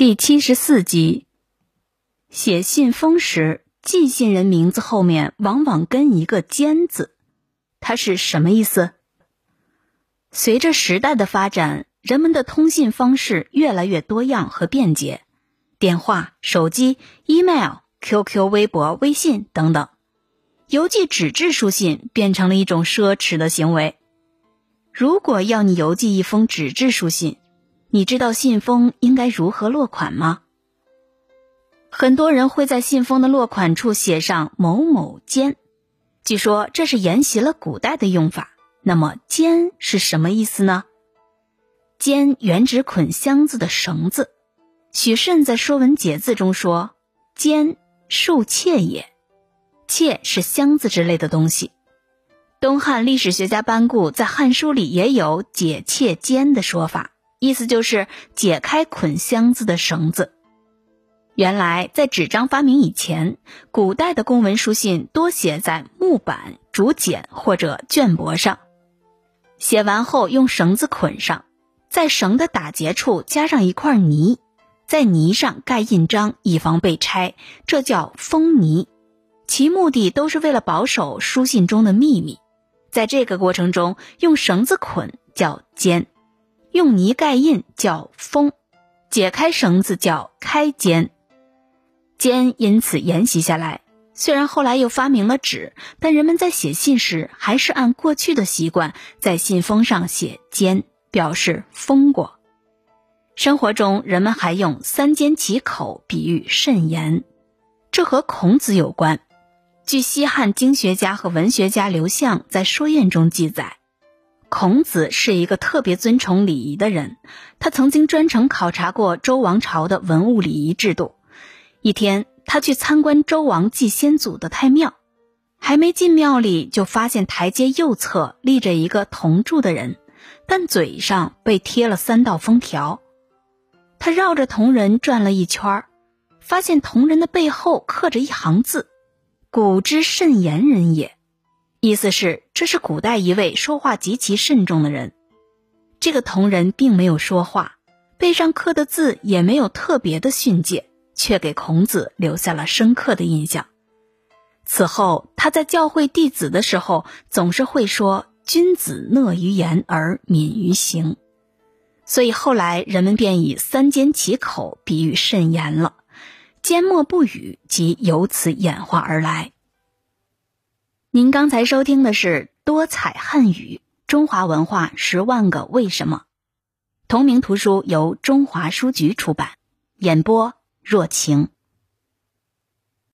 第七十四集，写信封时，寄信人名字后面往往跟一个“监”字，它是什么意思？随着时代的发展，人们的通信方式越来越多样和便捷，电话、手机、email、QQ、微博、微信等等，邮寄纸质书信变成了一种奢侈的行为。如果要你邮寄一封纸质书信，你知道信封应该如何落款吗？很多人会在信封的落款处写上“某某监”，据说这是沿袭了古代的用法。那么“监”是什么意思呢？“监”原指捆箱子的绳子。许慎在《说文解字》中说：“监，束窃也。窃是箱子之类的东西。”东汉历史学家班固在《汉书》里也有“解窃监”的说法。意思就是解开捆箱子的绳子。原来在纸张发明以前，古代的公文书信多写在木板、竹简或者绢帛上，写完后用绳子捆上，在绳的打结处加上一块泥，在泥上盖印章，以防被拆，这叫封泥。其目的都是为了保守书信中的秘密。在这个过程中，用绳子捆叫监。用泥盖印叫封，解开绳子叫开肩。肩因此沿袭下来。虽然后来又发明了纸，但人们在写信时还是按过去的习惯，在信封上写笺，表示封过。生活中，人们还用三缄其口比喻慎言，这和孔子有关。据西汉经学家和文学家刘向在《说宴》中记载。孔子是一个特别尊崇礼仪的人，他曾经专程考察过周王朝的文物礼仪制度。一天，他去参观周王祭先祖的太庙，还没进庙里，就发现台阶右侧立着一个铜铸的人，但嘴上被贴了三道封条。他绕着铜人转了一圈，发现铜人的背后刻着一行字：“古之慎言人也。”意思是，这是古代一位说话极其慎重的人。这个铜人并没有说话，背上刻的字也没有特别的训诫，却给孔子留下了深刻的印象。此后，他在教诲弟子的时候，总是会说：“君子讷于言而敏于行。”所以后来人们便以“三缄其口”比喻慎言了，“缄默不语”即由此演化而来。您刚才收听的是多彩汉语中华文化十万个为什么，同名图书由中华书局出版，演播若晴。